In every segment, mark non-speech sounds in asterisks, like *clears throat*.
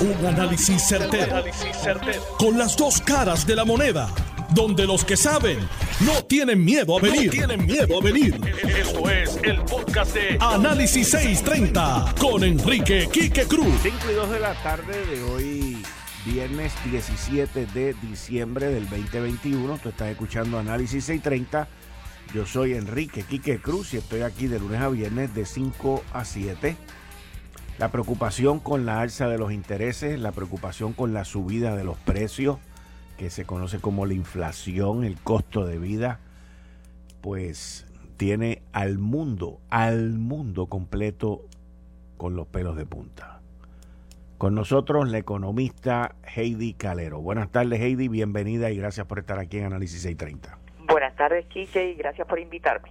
Un análisis certero, Con las dos caras de la moneda. Donde los que saben no tienen miedo a venir. tienen miedo a venir. Esto es el podcast de Análisis 630 con Enrique Quique Cruz. 5 y 2 de la tarde de hoy, viernes 17 de diciembre del 2021. Tú estás escuchando Análisis 630. Yo soy Enrique Quique Cruz y estoy aquí de lunes a viernes de 5 a 7 la preocupación con la alza de los intereses, la preocupación con la subida de los precios, que se conoce como la inflación, el costo de vida, pues tiene al mundo, al mundo completo con los pelos de punta. Con nosotros la economista Heidi Calero. Buenas tardes Heidi, bienvenida y gracias por estar aquí en Análisis 630. Buenas tardes Kike y gracias por invitarme.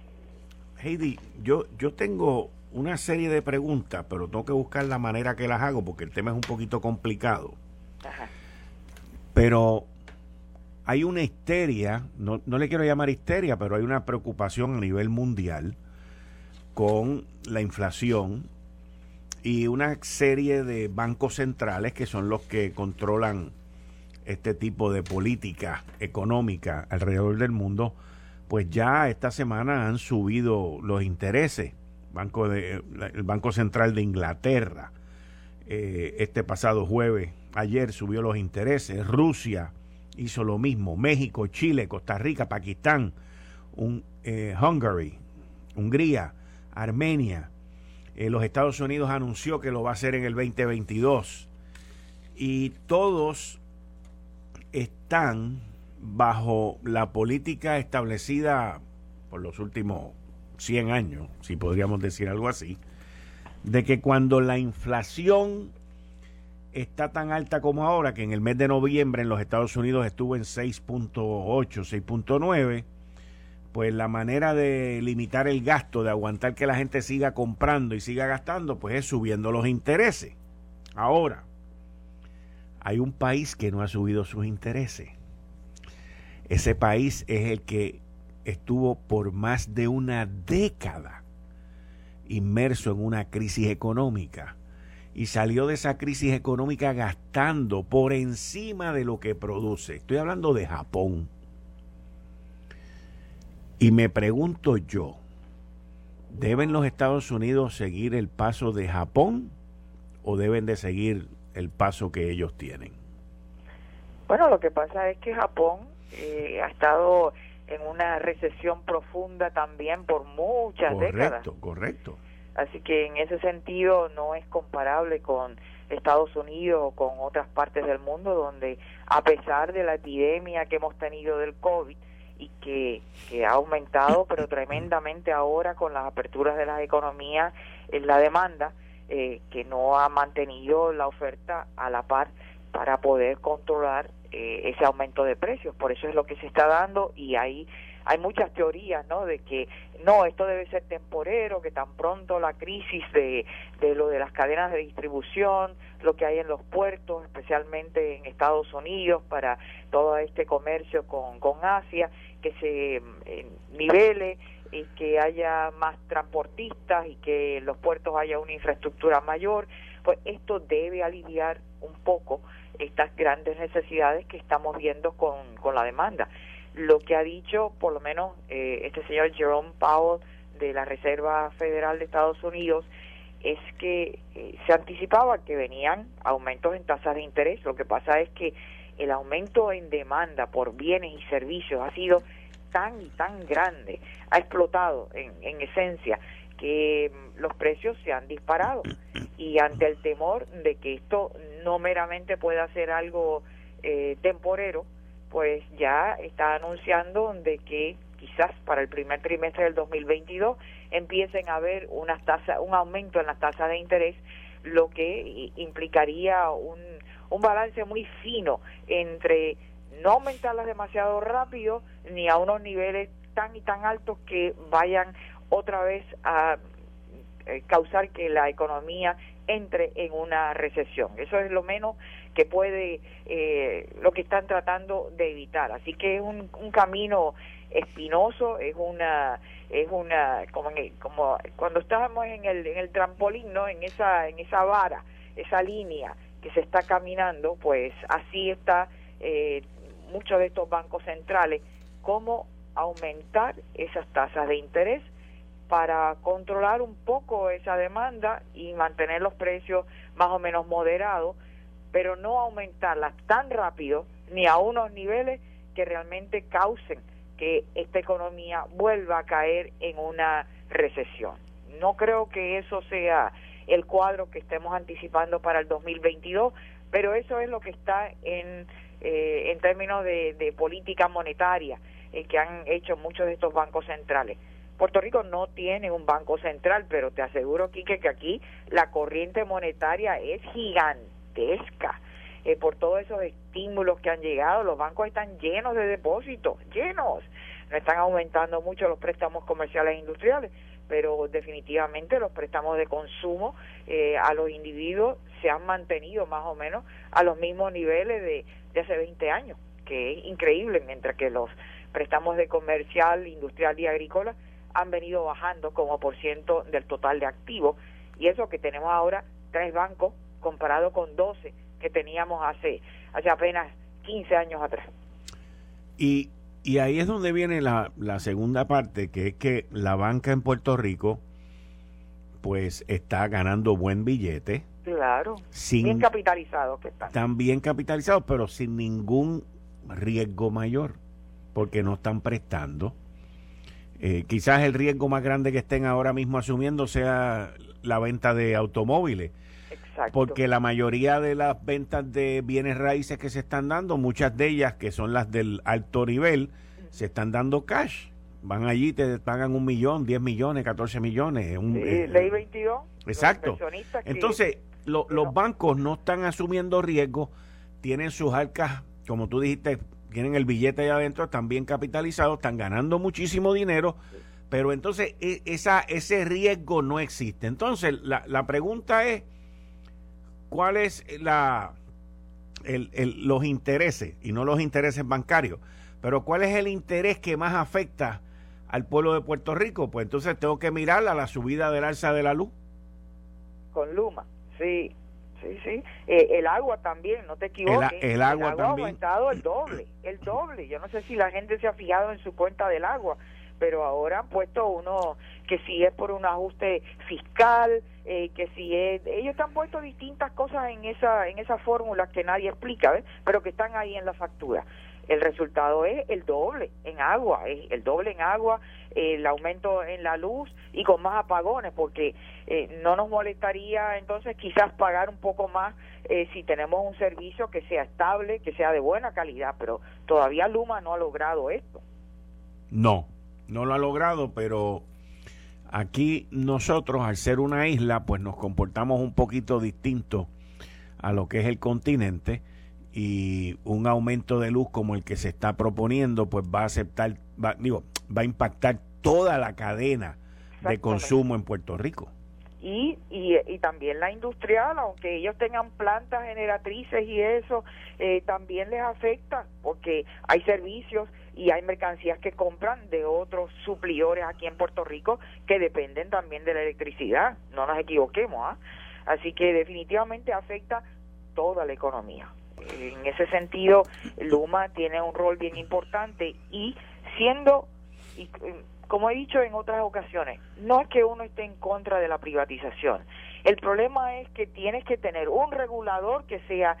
Heidi, yo, yo tengo una serie de preguntas, pero tengo que buscar la manera que las hago porque el tema es un poquito complicado. Pero hay una histeria, no, no le quiero llamar histeria, pero hay una preocupación a nivel mundial con la inflación y una serie de bancos centrales que son los que controlan este tipo de política económica alrededor del mundo, pues ya esta semana han subido los intereses Banco de, el Banco Central de Inglaterra, eh, este pasado jueves, ayer subió los intereses, Rusia hizo lo mismo, México, Chile, Costa Rica, Pakistán, un, eh, Hungary, Hungría, Armenia, eh, los Estados Unidos anunció que lo va a hacer en el 2022 y todos están bajo la política establecida por los últimos 100 años, si podríamos decir algo así, de que cuando la inflación está tan alta como ahora, que en el mes de noviembre en los Estados Unidos estuvo en 6.8, 6.9, pues la manera de limitar el gasto, de aguantar que la gente siga comprando y siga gastando, pues es subiendo los intereses. Ahora, hay un país que no ha subido sus intereses. Ese país es el que estuvo por más de una década inmerso en una crisis económica y salió de esa crisis económica gastando por encima de lo que produce. Estoy hablando de Japón. Y me pregunto yo, ¿deben los Estados Unidos seguir el paso de Japón o deben de seguir el paso que ellos tienen? Bueno, lo que pasa es que Japón eh, ha estado en una recesión profunda también por muchas décadas. Correcto, correcto. Así que en ese sentido no es comparable con Estados Unidos o con otras partes del mundo donde a pesar de la epidemia que hemos tenido del COVID y que, que ha aumentado pero tremendamente ahora con las aperturas de las economías en la demanda eh, que no ha mantenido la oferta a la par para poder controlar eh, ese aumento de precios. Por eso es lo que se está dando y hay, hay muchas teorías, ¿no? De que no, esto debe ser temporero, que tan pronto la crisis de, de lo de las cadenas de distribución, lo que hay en los puertos, especialmente en Estados Unidos, para todo este comercio con, con Asia, que se eh, nivele y que haya más transportistas y que en los puertos haya una infraestructura mayor, pues esto debe aliviar un poco estas grandes necesidades que estamos viendo con, con la demanda. Lo que ha dicho, por lo menos, eh, este señor Jerome Powell de la Reserva Federal de Estados Unidos, es que eh, se anticipaba que venían aumentos en tasas de interés. Lo que pasa es que el aumento en demanda por bienes y servicios ha sido tan y tan grande, ha explotado en, en esencia, que mm, los precios se han disparado. Y ante el temor de que esto no meramente pueda ser algo eh, temporero, pues ya está anunciando de que quizás para el primer trimestre del 2022 empiecen a haber unas tasas, un aumento en las tasas de interés, lo que implicaría un, un balance muy fino entre no aumentarlas demasiado rápido ni a unos niveles tan y tan altos que vayan otra vez a eh, causar que la economía entre en una recesión. Eso es lo menos que puede, eh, lo que están tratando de evitar. Así que es un, un camino espinoso, es una, es una, como, como cuando estábamos en el, en el trampolín, ¿no? En esa, en esa vara, esa línea que se está caminando, pues así está eh, muchos de estos bancos centrales, cómo aumentar esas tasas de interés para controlar un poco esa demanda y mantener los precios más o menos moderados, pero no aumentarlas tan rápido ni a unos niveles que realmente causen que esta economía vuelva a caer en una recesión. No creo que eso sea el cuadro que estemos anticipando para el 2022, pero eso es lo que está en, eh, en términos de, política monetaria eh, que han hecho muchos de estos bancos centrales. Puerto Rico no tiene un banco central, pero te aseguro, Quique, que aquí la corriente monetaria es gigantesca. Eh, por todos esos estímulos que han llegado, los bancos están llenos de depósitos, llenos. No están aumentando mucho los préstamos comerciales e industriales, pero definitivamente los préstamos de consumo eh, a los individuos se han mantenido más o menos a los mismos niveles de, de hace 20 años, que es increíble, mientras que los préstamos de comercial, industrial y agrícola han venido bajando como por ciento del total de activos y eso que tenemos ahora tres bancos comparado con 12 que teníamos hace, hace apenas 15 años atrás. Y, y ahí es donde viene la, la segunda parte, que es que la banca en Puerto Rico pues está ganando buen billete. Claro, bien capitalizado que están. Están bien capitalizados, pero sin ningún riesgo mayor, porque no están prestando eh, quizás el riesgo más grande que estén ahora mismo asumiendo sea la venta de automóviles. Exacto. Porque la mayoría de las ventas de bienes raíces que se están dando, muchas de ellas que son las del alto nivel, se están dando cash. Van allí, te pagan un millón, diez millones, catorce millones. Un, eh, ley 22. Exacto. Entonces, los bancos no están asumiendo riesgos, tienen sus arcas, como tú dijiste, tienen el billete ahí adentro, están bien capitalizados, están ganando muchísimo dinero, pero entonces e, esa, ese riesgo no existe. Entonces, la, la pregunta es, ¿cuál es la, el, los intereses, y no los intereses bancarios, pero cuál es el interés que más afecta al pueblo de Puerto Rico? Pues entonces tengo que mirar a la subida del alza de la luz. Con Luma, sí. Sí, sí. Eh, el agua también, no te equivoques. El, agua, ha aumentado el doble, el doble. Yo no sé si la gente se ha fijado en su cuenta del agua, pero ahora han puesto uno que si es por un ajuste fiscal, eh, que si es... Ellos han puesto distintas cosas en esa, en esa fórmula que nadie explica, ¿ves? pero que están ahí en la factura el resultado es el doble en agua, el doble en agua, el aumento en la luz y con más apagones, porque eh, no nos molestaría entonces quizás pagar un poco más eh, si tenemos un servicio que sea estable, que sea de buena calidad, pero todavía Luma no ha logrado esto. No, no lo ha logrado, pero aquí nosotros, al ser una isla, pues nos comportamos un poquito distinto a lo que es el continente y un aumento de luz como el que se está proponiendo, pues va a aceptar, va, digo, va a impactar toda la cadena de consumo en Puerto Rico. Y, y, y, también la industrial, aunque ellos tengan plantas generatrices y eso, eh, también les afecta porque hay servicios y hay mercancías que compran de otros suplidores aquí en Puerto Rico que dependen también de la electricidad, no nos equivoquemos. ¿ah? Así que definitivamente afecta toda la economía. En ese sentido, Luma tiene un rol bien importante y siendo, y, como he dicho en otras ocasiones, no es que uno esté en contra de la privatización. El problema es que tienes que tener un regulador que sea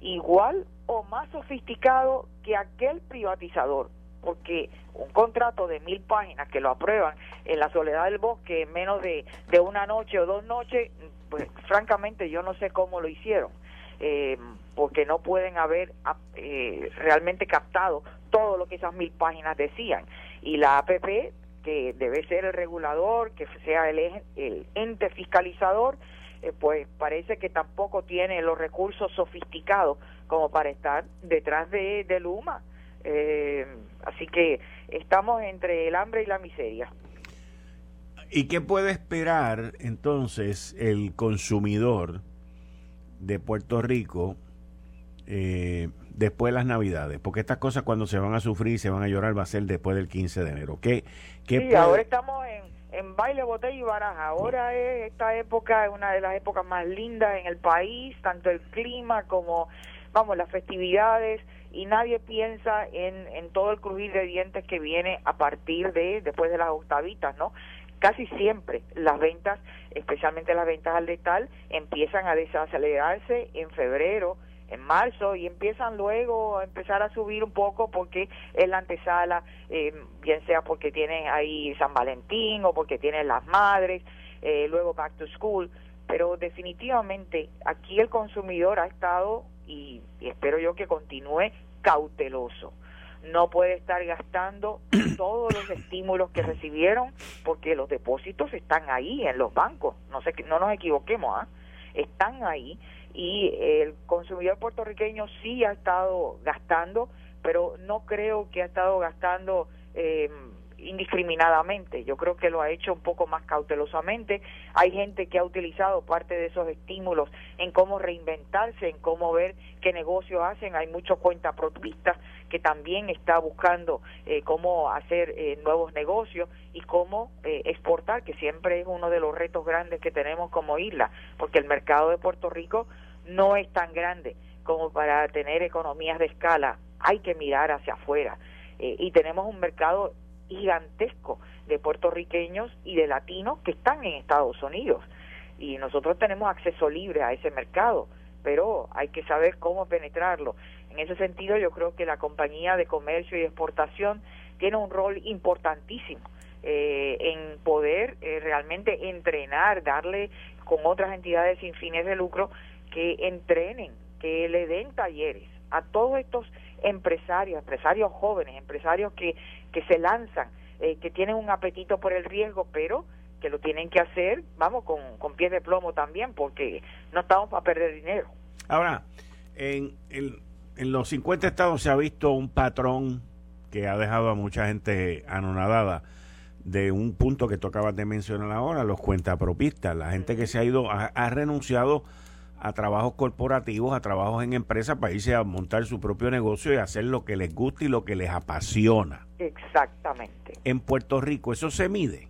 igual o más sofisticado que aquel privatizador, porque un contrato de mil páginas que lo aprueban en la soledad del bosque en menos de, de una noche o dos noches, pues francamente yo no sé cómo lo hicieron eh, porque no pueden haber eh, realmente captado todo lo que esas mil páginas decían. Y la APP, que debe ser el regulador, que sea el, el ente fiscalizador, eh, pues parece que tampoco tiene los recursos sofisticados como para estar detrás de, de Luma. Eh, así que estamos entre el hambre y la miseria. ¿Y qué puede esperar entonces el consumidor? de Puerto Rico eh, después de las Navidades? Porque estas cosas cuando se van a sufrir y se van a llorar va a ser después del 15 de enero. ¿Qué, qué sí, ahora estamos en, en baile, botella y baraja. Ahora es esta época, es una de las épocas más lindas en el país, tanto el clima como, vamos, las festividades, y nadie piensa en, en todo el crujir de dientes que viene a partir de, después de las octavitas, ¿no? Casi siempre las ventas, especialmente las ventas al letal, empiezan a desacelerarse en febrero, en marzo y empiezan luego a empezar a subir un poco porque es la antesala, eh, bien sea porque tienen ahí San Valentín o porque tienen las madres, eh, luego back to school, pero definitivamente aquí el consumidor ha estado y, y espero yo que continúe cauteloso. No puede estar gastando *coughs* todos los estímulos que recibieron porque los depósitos están ahí en los bancos. No sé, no nos equivoquemos, ¿ah? están ahí y el consumidor puertorriqueño sí ha estado gastando, pero no creo que ha estado gastando eh, indiscriminadamente. Yo creo que lo ha hecho un poco más cautelosamente. Hay gente que ha utilizado parte de esos estímulos en cómo reinventarse, en cómo ver qué negocio hacen. Hay muchos cuentapropistas que también está buscando eh, cómo hacer eh, nuevos negocios y cómo eh, exportar, que siempre es uno de los retos grandes que tenemos como isla, porque el mercado de Puerto Rico no es tan grande como para tener economías de escala. Hay que mirar hacia afuera. y tenemos un mercado gigantesco de puertorriqueños y de latinos que están en Estados Unidos. Y nosotros tenemos acceso libre a ese mercado, pero hay que saber cómo penetrarlo. En ese sentido, yo creo que la compañía de comercio y exportación tiene un rol importantísimo eh, en poder eh, realmente entrenar, darle con otras entidades sin fines de lucro que entrenen, que le den talleres a todos estos empresarios, empresarios jóvenes, empresarios que que se lanzan, eh, que tienen un apetito por el riesgo, pero que lo tienen que hacer, vamos, con, con pies de plomo también, porque no estamos para perder dinero. Ahora, en, en, en los 50 estados se ha visto un patrón que ha dejado a mucha gente anonadada de un punto que tocabas de mencionar ahora, los cuentapropistas, la gente que se ha ido, ha renunciado a trabajos corporativos, a trabajos en empresas para irse a montar su propio negocio y hacer lo que les gusta y lo que les apasiona. Exactamente. En Puerto Rico, ¿eso se mide?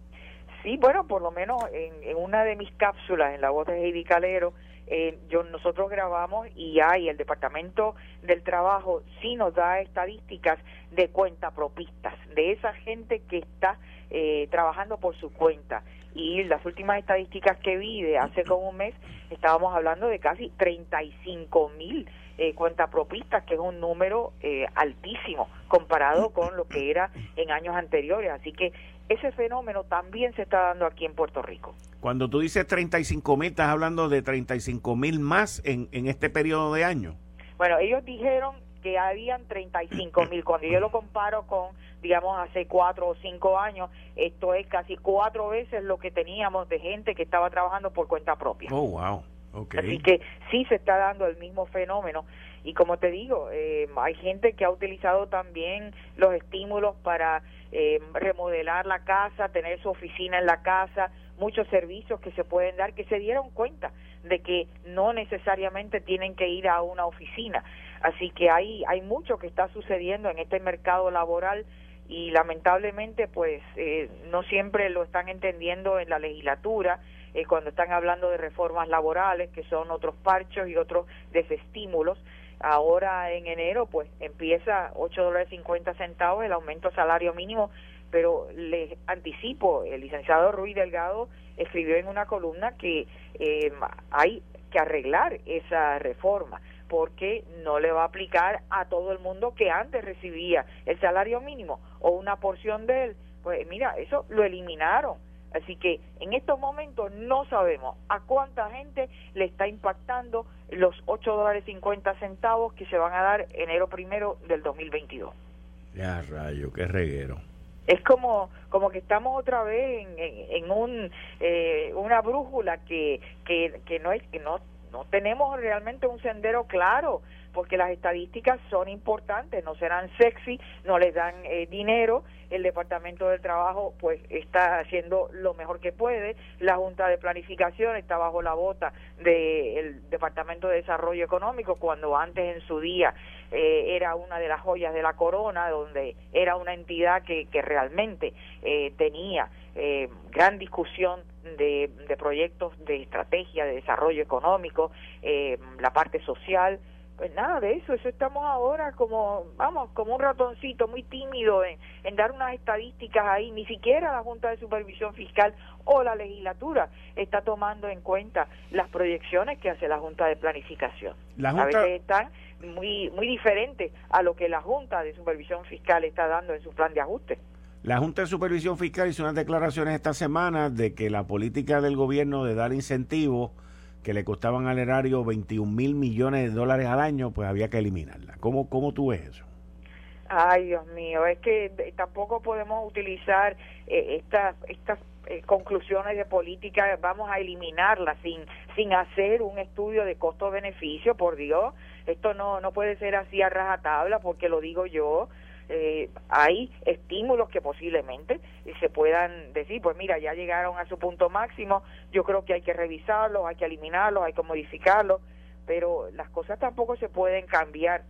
Sí, bueno, por lo menos en, una de mis cápsulas, en la voz de Heidi Calero, eh, yo, nosotros grabamos y hay el Departamento del Trabajo sí nos da estadísticas de cuentapropistas, de esa gente que está eh, trabajando por su cuenta y las últimas estadísticas que vi de hace como un mes estábamos hablando de casi 35 mil eh, cuentapropistas, que es un número eh, altísimo comparado con lo que era en años anteriores. Así que ese fenómeno también se está dando aquí en Puerto Rico. Cuando tú dices 35 mil, estás hablando de 35 mil más en, en este periodo de año. Bueno, ellos dijeron que habían 35 mil. Cuando yo lo comparo con, digamos, hace cuatro o cinco años, esto es casi cuatro veces lo que teníamos de gente que estaba trabajando por cuenta propia. Oh, wow. Okay. Así que sí se está dando el mismo fenómeno. Y como te digo, eh, hay gente que ha utilizado también los estímulos para eh, remodelar la casa, tener su oficina en la casa, muchos servicios que se pueden dar, que se dieron cuenta de que no necesariamente tienen que ir a una oficina. Así que hay, hay mucho que está sucediendo en este mercado laboral y lamentablemente pues eh, no siempre lo están entendiendo en la legislatura eh, cuando están hablando de reformas laborales que son otros parchos y otros desestímulos. Ahora en enero pues empieza 8 dólares 50 centavos el aumento salario mínimo pero les anticipo el licenciado Ruiz Delgado escribió en una columna que eh, hay que arreglar esa reforma porque no le va a aplicar a todo el mundo que antes recibía el salario mínimo o una porción de él. Pues mira, eso lo eliminaron. Así que en estos momentos no sabemos a cuánta gente le está impactando los 8 dólares 50 centavos que se van a dar enero primero del 2022. Ya, rayo, qué reguero. Es como como que estamos otra vez en, en, un eh, una brújula que, que, que no es que no no tenemos realmente un sendero claro porque las estadísticas son importantes, no serán sexy, no les dan eh, dinero, el Departamento del Trabajo pues está haciendo lo mejor que puede, la Junta de Planificación está bajo la bota del Departamento de Desarrollo Económico cuando antes en su día eh, era una de las joyas de la corona, donde era una entidad que, que realmente eh, tenía gran discusión de, de, proyectos de estrategia de desarrollo económico, la parte social, pues nada de eso, eso estamos ahora como, vamos, como un ratoncito muy tímido en, en, dar unas estadísticas ahí, ni siquiera la Junta de Supervisión Fiscal o la legislatura está tomando en cuenta las proyecciones que hace la Junta de Planificación. A veces están muy, muy diferentes a lo que la Junta de Supervisión Fiscal está dando en su plan de ajuste. La Junta de Supervisión Fiscal hizo unas declaraciones esta semana de que la política del gobierno de dar incentivos que le costaban al erario 21 mil millones de dólares al año, pues había que eliminarla. ¿Cómo, cómo tú ves eso? Ay, Dios mío, es que tampoco podemos utilizar eh, estas estas eh, conclusiones de política, vamos a eliminarlas sin sin hacer un estudio de costo-beneficio, por Dios. Esto no no puede ser así a rajatabla porque lo digo yo eh, hay estímulos que posiblemente se puedan decir, pues mira, ya llegaron a su punto máximo, yo creo que hay que revisarlos, hay que eliminarlos, hay que modificarlos, pero las cosas tampoco se pueden cambiar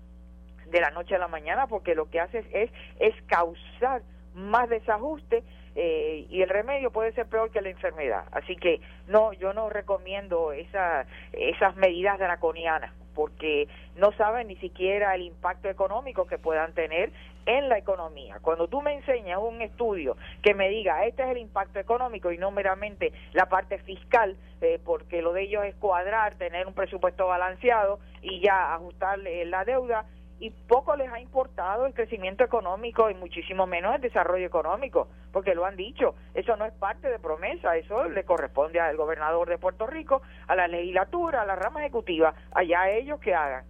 de la noche a la mañana porque lo que hace es, es causar más desajuste eh, y el remedio puede ser peor que la enfermedad. Así que no, yo no recomiendo esa, esas medidas draconianas porque no saben ni siquiera el impacto económico que puedan tener en la economía. Cuando tú me enseñas un estudio que me diga este es el impacto económico y no meramente la parte fiscal, eh, porque lo de ellos es cuadrar, tener un presupuesto balanceado y ya ajustarle la deuda, y poco les ha importado el crecimiento económico y muchísimo menos el desarrollo económico, porque lo han dicho, eso no es parte de promesa, eso le corresponde al gobernador de Puerto Rico, a la legislatura, a la rama ejecutiva, allá ellos que hagan.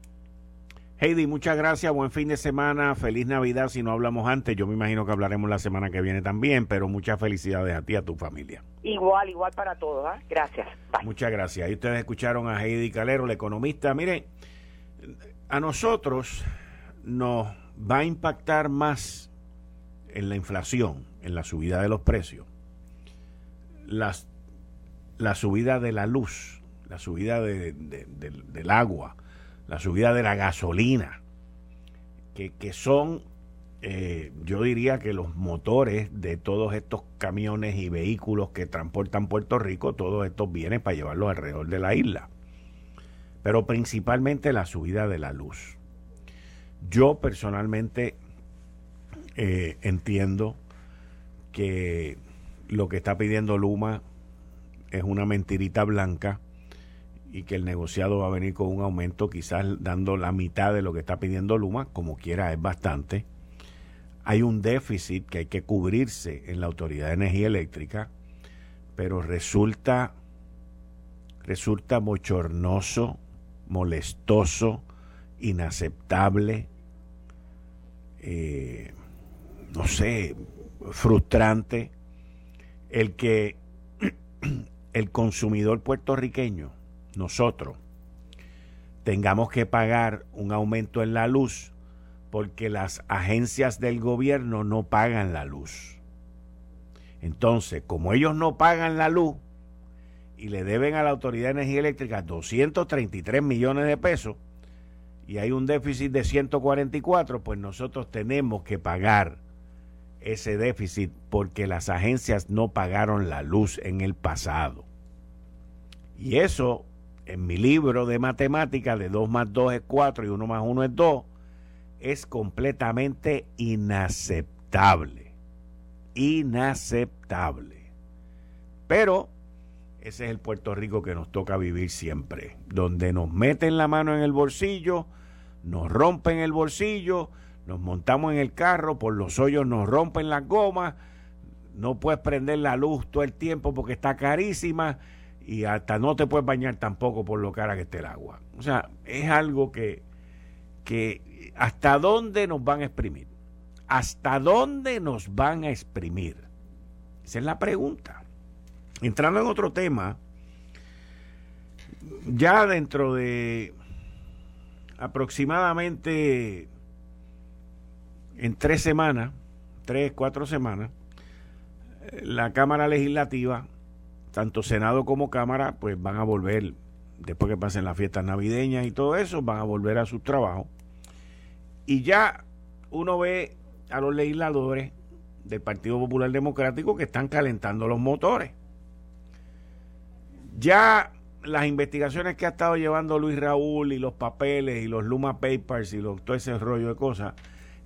Heidi, muchas gracias, buen fin de semana, feliz Navidad, si no hablamos antes, yo me imagino que hablaremos la semana que viene también, pero muchas felicidades a ti y a tu familia. Igual, igual para todos, ¿ah? gracias. Muchas gracias. Ahí ustedes escucharon a Heidi Calero, la economista. Miren, a nosotros nos va a impactar más en la inflación, en la subida de los precios, las, la subida de la luz, la subida del agua, la subida de la gasolina, que, son, eh, yo diría que los motores de todos estos camiones y vehículos que transportan Puerto Rico, todos estos vienen para llevarlos alrededor de la isla. Pero principalmente la subida de la luz. Yo personalmente eh, entiendo que lo que está pidiendo Luma es una mentirita blanca y que el negociado va a venir con un aumento quizás dando la mitad de lo que está pidiendo Luma, como quiera es bastante. Hay un déficit que hay que cubrirse en la Autoridad de Energía Eléctrica, pero resulta resulta bochornoso, molestoso, inaceptable, eh, no sé, frustrante el que *clears throat* el consumidor puertorriqueño nosotros tengamos que pagar un aumento en la luz porque las agencias del gobierno no pagan la luz. Entonces, como ellos no pagan la luz y le deben a la Autoridad de Energía Eléctrica 233 millones de pesos y hay un déficit de 144, pues nosotros tenemos que pagar ese déficit porque las agencias no pagaron la luz en el pasado. Y eso en mi libro de matemáticas de 2 más 2 es 4 y 1 más 1 es 2, es completamente inaceptable. Inaceptable. Pero ese es el Puerto Rico que nos toca vivir siempre, donde nos meten la mano en el bolsillo, nos rompen el bolsillo, nos montamos en el carro, por los hoyos nos rompen las gomas, no puedes prender la luz todo el tiempo porque está carísima y hasta no te puedes bañar tampoco por lo cara que esté el agua. O sea, es algo que, que hasta dónde nos van a exprimir. ¿Hasta dónde nos van a exprimir? Esa es la pregunta. Entrando en otro tema, ya dentro de aproximadamente en tres semanas, tres, cuatro semanas, la Cámara Legislativa, tanto Senado como Cámara, pues van a volver, después que pasen las fiestas navideñas y todo eso, van a volver a sus trabajos. Y ya uno ve a los legisladores del Partido Popular Democrático que están calentando los motores. Ya las investigaciones que ha estado llevando Luis Raúl y los papeles y los Luma Papers y todo ese rollo de cosas,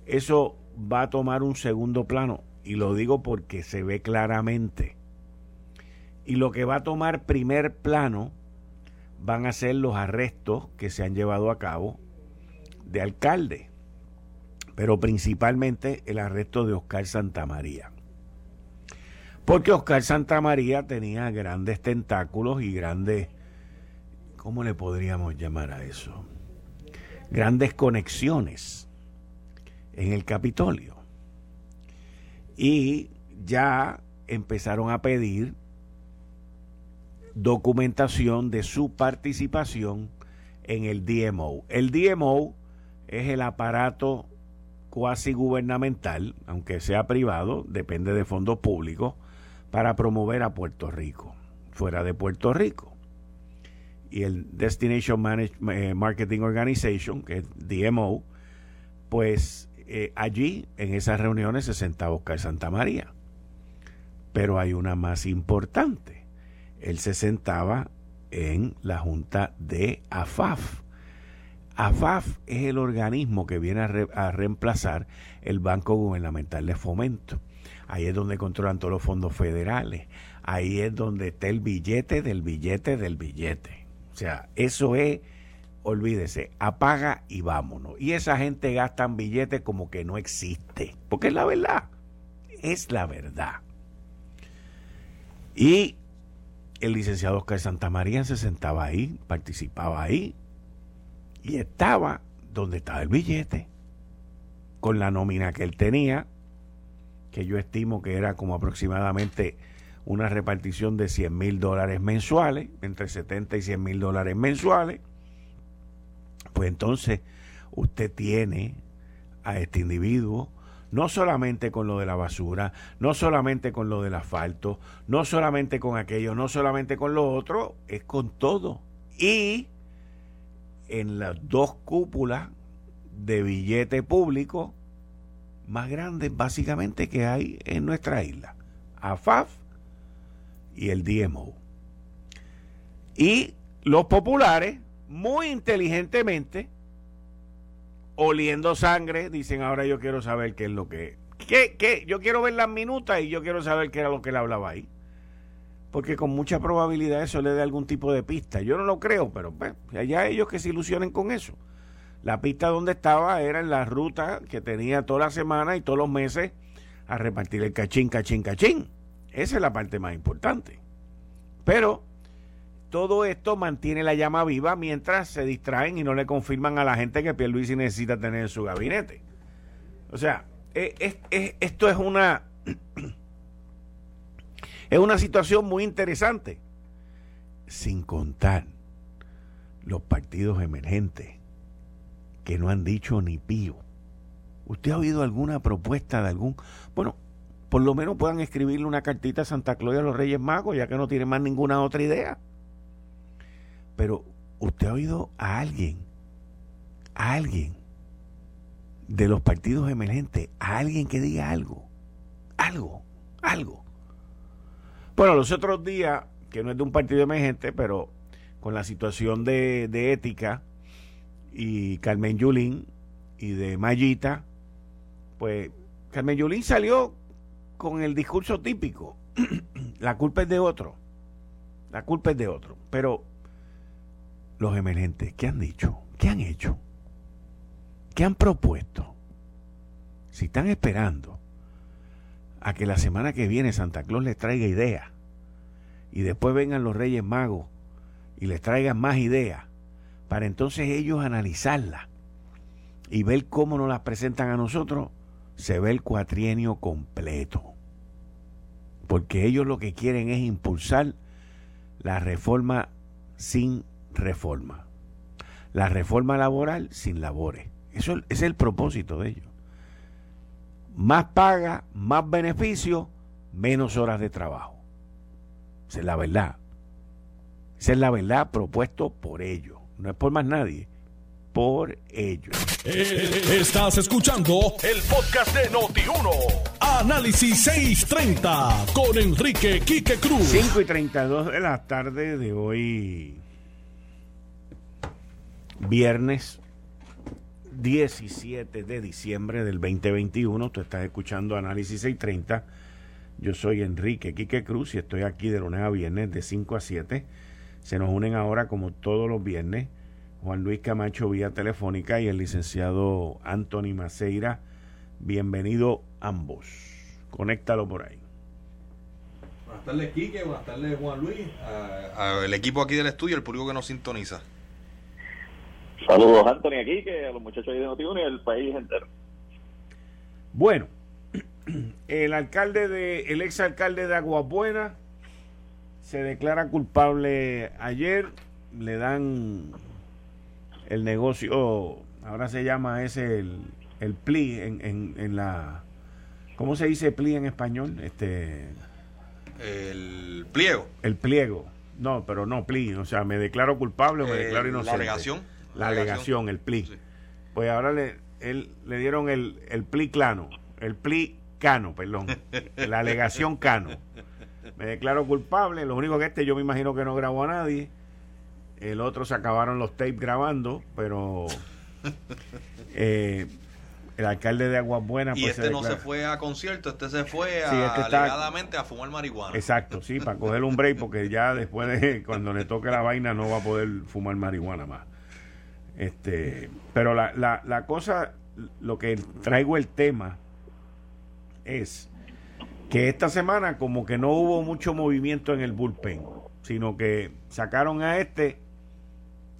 eso va a tomar un segundo plano. Y lo digo porque se ve claramente. Y lo que va a tomar primer plano van a ser los arrestos que se han llevado a cabo de alcalde, pero principalmente el arresto de Oscar Santamaría. Porque Oscar Santamaría tenía grandes tentáculos y grandes, ¿cómo le podríamos llamar a eso? Grandes conexiones en el Capitolio. Y ya empezaron a pedir documentación de su participación en el DMO. El DMO es el aparato cuasi gubernamental, aunque sea privado, depende de fondos públicos, para promover a Puerto Rico, fuera de Puerto Rico. Y el Destination eh, Marketing Organization, que es DMO, pues eh, allí en esas reuniones se sentaba Oscar Santa María. Pero hay una más importante. Él se sentaba en la junta de AFAF. AFAF es el organismo que viene a reemplazar el Banco Gubernamental de Fomento. Ahí es donde controlan todos los fondos federales. Ahí es donde está el billete del billete del billete. O sea, eso es, olvídese, apaga y vámonos. Y esa gente gasta billetes como que no existe. Porque es la verdad. Es la verdad. Y el licenciado Oscar Santamaría se sentaba ahí, participaba ahí. Y estaba donde estaba el billete. Con la nómina que él tenía que yo estimo que era como aproximadamente una repartición de 100 mil dólares mensuales, entre 70 y 100 mil dólares mensuales, pues entonces usted tiene a este individuo no solamente con lo de la basura, no solamente con lo del asfalto, no solamente con aquello, no solamente con lo otro, es con todo. Y en las dos cúpulas de billete público más grandes básicamente que hay en nuestra isla. AFAF y el DMO. Y los populares, muy inteligentemente, oliendo sangre, dicen ahora yo quiero saber qué es lo que ¿Qué, qué? Yo quiero ver las minutas y yo quiero saber qué era lo que él hablaba ahí. Porque con mucha probabilidad eso le dé algún tipo de pista. Yo no lo creo, pero bueno, allá ellos que se ilusionen con eso. La pista donde estaba era en la ruta que tenía toda la semana y todos los meses a repartir el cachín, cachín, cachín. Esa es la parte más importante. Pero todo esto mantiene la llama viva mientras se distraen y no le confirman a la gente que Pierluisi necesita tener en su gabinete. O sea, esto es una *clears throat* es una situación muy interesante. Sin contar los partidos emergentes que no han dicho ni pío. ¿Usted ha oído alguna propuesta de algún... Bueno, por lo menos puedan escribirle una cartita a Santa Claus a los Reyes Magos, ya que no tiene más ninguna otra idea. Pero usted ha oído a alguien, a alguien de los partidos emergentes, a alguien que diga algo, algo, algo. Bueno, los otros días, que no es de un partido emergente, pero con la situación de, de ética y Carmen Yulín y de Mayita, pues Carmen Yulín salió con el discurso típico, *clears throat* la culpa es de otro, la culpa es de otro, pero los emergentes, ¿qué han dicho? ¿Qué han hecho? ¿Qué han propuesto? Si están esperando a que la semana que viene Santa Claus les traiga ideas y después vengan los Reyes Magos y les traigan más ideas, para entonces ellos analizarla y ver cómo nos las presentan a nosotros, se ve el cuatrienio completo. Porque ellos lo que quieren es impulsar la reforma sin reforma. La reforma laboral sin labores. Eso es el propósito de ellos. Más paga, más beneficio, menos horas de trabajo. Esa es la verdad. Esa es la verdad propuesto por ellos. No es por más nadie. Por ellos. Eh, estás escuchando el podcast de Noti1. Análisis 630 con Enrique Quique Cruz. 5 y 32 de la tarde de hoy. Viernes 17 de diciembre del 2021. Tú estás escuchando Análisis 630. Yo soy Enrique Quique Cruz y estoy aquí de lunes a viernes de 5 a 7. Se nos unen ahora, como todos los viernes, Juan Luis Camacho vía telefónica y el licenciado Anthony Maceira. Bienvenido ambos. Conéctalo por ahí. Buenas tardes, Quique. Buenas tardes, Juan Luis. Al equipo aquí del estudio, el público que nos sintoniza. Saludos, Anthony, aquí, que a los muchachos de Notiuno y al país entero. Bueno, *clears throat* el alcalde de, el ex alcalde de Aguabuena se declara culpable ayer, le dan el negocio, ahora se llama ese el, el PLI en, en, en la, ¿cómo se dice PLI en español? Este, el pliego. El pliego. No, pero no PLI, o sea, me declaro culpable o me declaro inocente. La alegación. La, alegación, el PLI. Pues ahora le, él, le dieron el, el PLI clano, el PLI cano, perdón, *laughs* la alegación cano. Me declaro culpable, lo único que este yo me imagino que no grabó a nadie. El otro se acabaron los tapes grabando, pero *laughs* eh, el alcalde de Aguas Buenas. Y pues, este no se fue a concierto, este se fue a, este alegadamente a fumar marihuana. Exacto, sí, para coger un break, porque ya después de cuando le toque la vaina no va a poder fumar marihuana más. Este, pero la, la, la cosa, lo que traigo el tema es que esta semana como que no hubo mucho movimiento en el bullpen, sino que sacaron a este,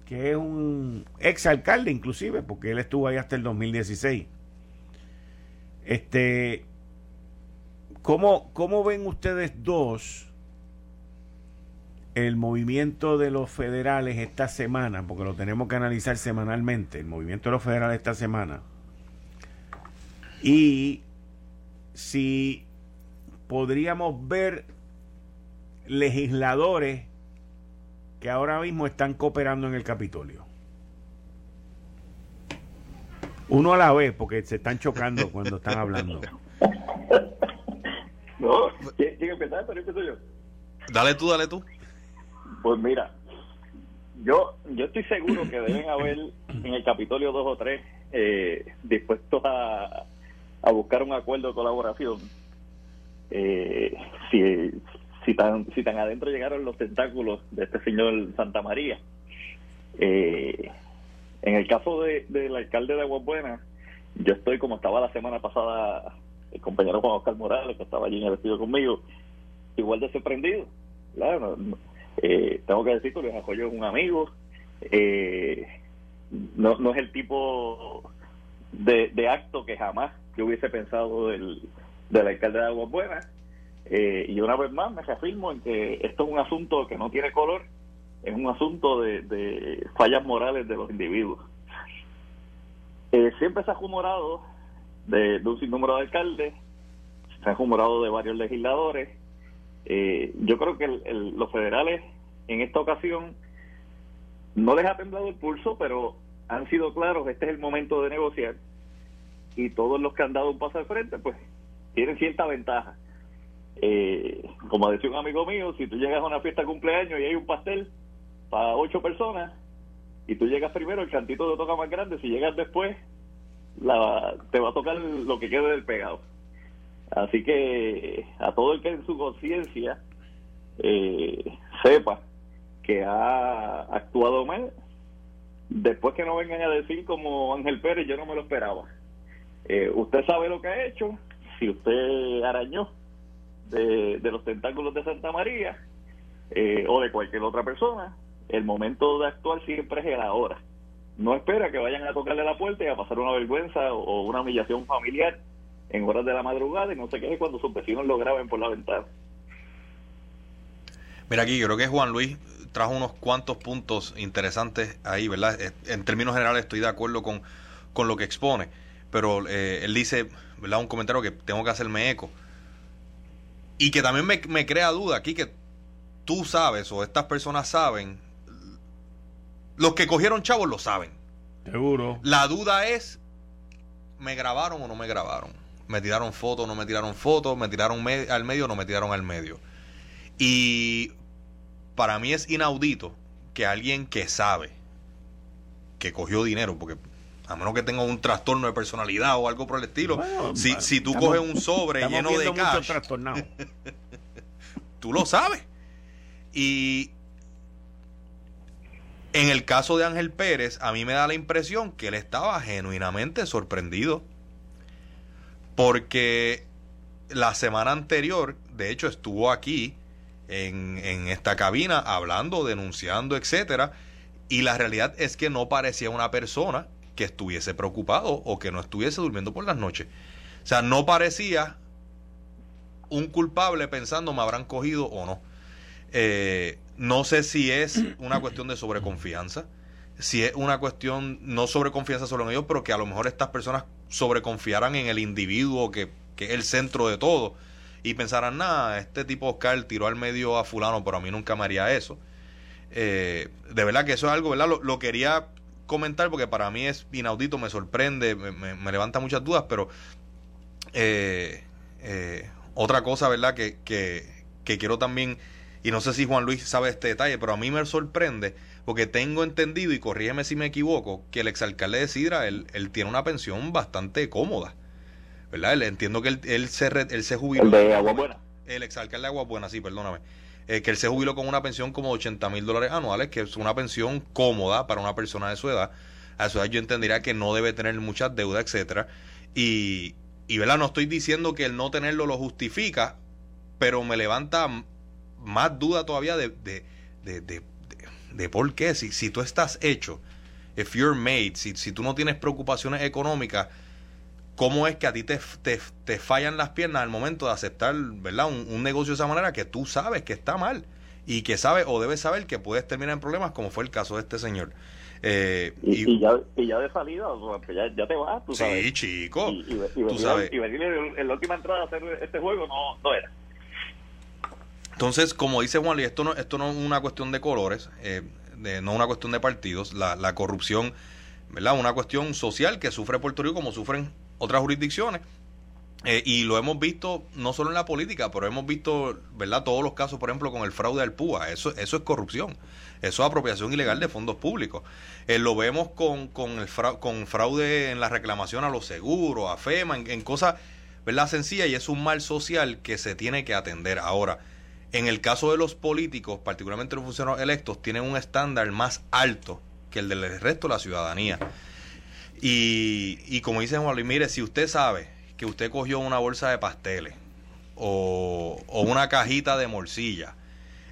que es un ex alcalde inclusive, porque él estuvo ahí hasta el 2016. Este, ¿cómo, cómo ven ustedes dos el movimiento de los federales esta semana, porque lo tenemos que analizar semanalmente, el movimiento de los federales esta semana, y si podríamos ver legisladores que ahora mismo están cooperando en el Capitolio. Uno a la vez, porque se están chocando cuando están hablando. *laughs* No, ¿quién empezar? Pero empiezo yo. Dale tú, dale tú. Pues mira, yo yo estoy seguro que deben haber en el Capitolio dos o tres eh, dispuestos a, a buscar un acuerdo de colaboración. Eh, si, si, tan, si tan adentro llegaron los tentáculos de este señor Santa María. Eh, en el caso de, del alcalde de Aguas Buenas, yo estoy como estaba la semana pasada el compañero Juan Oscar Morales, que estaba allí en el vestido conmigo, igual de sorprendido. Claro, eh, tengo que decir que Luis Ajoyo es un amigo, eh, no, no es el tipo de, acto que jamás yo hubiese pensado del, del alcalde de Aguas Buenas. Eh, y una vez más me reafirmo en que esto es un asunto que no tiene color, es un asunto de, de fallas morales de los individuos. Eh, siempre se ha humorado de, de, un sinnúmero de alcaldes, se ha humorado de varios legisladores. Eh, yo creo que el, los federales en esta ocasión no les ha temblado el pulso, pero han sido claros, este es el momento de negociar y todos los que han dado un paso al frente, pues tienen cierta ventaja. Eh, como decía un amigo mío, si tú llegas a una fiesta de cumpleaños y hay un pastel para ocho personas y tú llegas primero, el cantito te toca más grande, si llegas después, la, te va a tocar lo que quede del pegado. Así que a todo el que en su conciencia eh, sepa que ha actuado mal, después que no vengan a decir como Ángel Pérez, yo no me lo esperaba. Eh, usted sabe lo que ha hecho, si usted arañó de, de los tentáculos de Santa María eh, o de cualquier otra persona, el momento de actuar siempre es el ahora. No espera que vayan a tocarle la puerta y a pasar una vergüenza o una humillación familiar en horas de la madrugada y no se queje cuando sus vecinos lo graben por la ventana. Mira aquí, yo creo que Juan Luis trajo unos cuantos puntos interesantes ahí, ¿verdad? Eh, en términos generales estoy de acuerdo con, con lo que expone, pero eh, él dice, ¿verdad? Un comentario que tengo que hacerme eco. Y que también me, me crea duda aquí que tú sabes o estas personas saben, los que cogieron chavos lo saben. Seguro. La duda es, ¿me grabaron o no me grabaron? ¿Me tiraron fotos no me tiraron fotos? ¿Me tiraron al medio no me tiraron al medio? Y para mí es inaudito que alguien que sabe que cogió dinero, porque a menos que tenga un trastorno de personalidad o algo por el estilo, si, si tú coges un sobre lleno de cash, *laughs* tú lo sabes. Y en el caso de Ángel Pérez, a mí me da la impresión que él estaba genuinamente sorprendido. Porque la semana anterior, de hecho, estuvo aquí en, en esta cabina hablando, denunciando, etcétera. Y la realidad es que no parecía una persona que estuviese preocupado o que no estuviese durmiendo por las noches. O sea, no parecía un culpable pensando me habrán cogido o no. Eh, no sé si es una cuestión de sobreconfianza, si es una cuestión no sobreconfianza solo en ellos, pero que a lo mejor estas personas sobreconfiaran en el individuo que, que es el centro de todo y pensaran, nada, este tipo Oscar tiró al medio a fulano, pero a mí nunca me haría eso. Eh, de verdad que eso es algo, ¿verdad? Lo, quería comentar porque para mí es inaudito, me sorprende, me, levanta muchas dudas, pero eh, otra cosa, ¿verdad? Que, que, que quiero también y no sé si Juan Luis sabe este detalle, pero a mí me sorprende porque tengo entendido, y corrígeme si me equivoco, que el exalcalde de Sidra, él, tiene una pensión bastante cómoda. ¿Verdad? entiendo que él, se, él se jubiló. El de Agua El exalcalde de Agua Buena, sí, perdóname. Eh, que él se jubiló con una pensión como 80 mil dólares anuales, que es una pensión cómoda para una persona de su edad. A su edad yo entendería que no debe tener muchas deudas, etcétera. Y, y ¿verdad? no estoy diciendo que el no tenerlo lo justifica, pero me levanta más duda todavía de, de, de, de, por qué. Si, si tú estás hecho, if you're made, si, si tú no tienes preocupaciones económicas, ¿cómo es que a ti te, te, fallan las piernas al momento de aceptar ¿verdad? Un, negocio de esa manera que tú sabes que está mal? Y que sabes o debes saber que puedes terminar en problemas, como fue el caso de este señor. Eh, y, ya, y ya de salida, ya, ya, te vas, tú sabes. Sí, chico. Y, tú sabes. y venir en la última entrada a hacer este juego no, no era. Entonces, como dice Juan Luis, esto no, esto no es una cuestión de colores, eh, de, no una cuestión de partidos, la, corrupción, ¿verdad? Una cuestión social que sufre Puerto Rico como sufren otras jurisdicciones. Eh, y lo hemos visto no solo en la política, pero hemos visto, ¿verdad? Todos los casos, por ejemplo, con el fraude al PUA. Eso, eso es corrupción. Eso es apropiación ilegal de fondos públicos. Eh, lo vemos con, con, el con fraude en la reclamación a los seguros, a FEMA, en, en cosas, ¿verdad? Sencillas y es un mal social que se tiene que atender. Ahora, en el caso de los políticos, particularmente los funcionarios electos, tienen un estándar más alto que el del resto de la ciudadanía. Y, y como dice Juan Luis, mire, si usted sabe que usted cogió una bolsa de pasteles o, una cajita de morcilla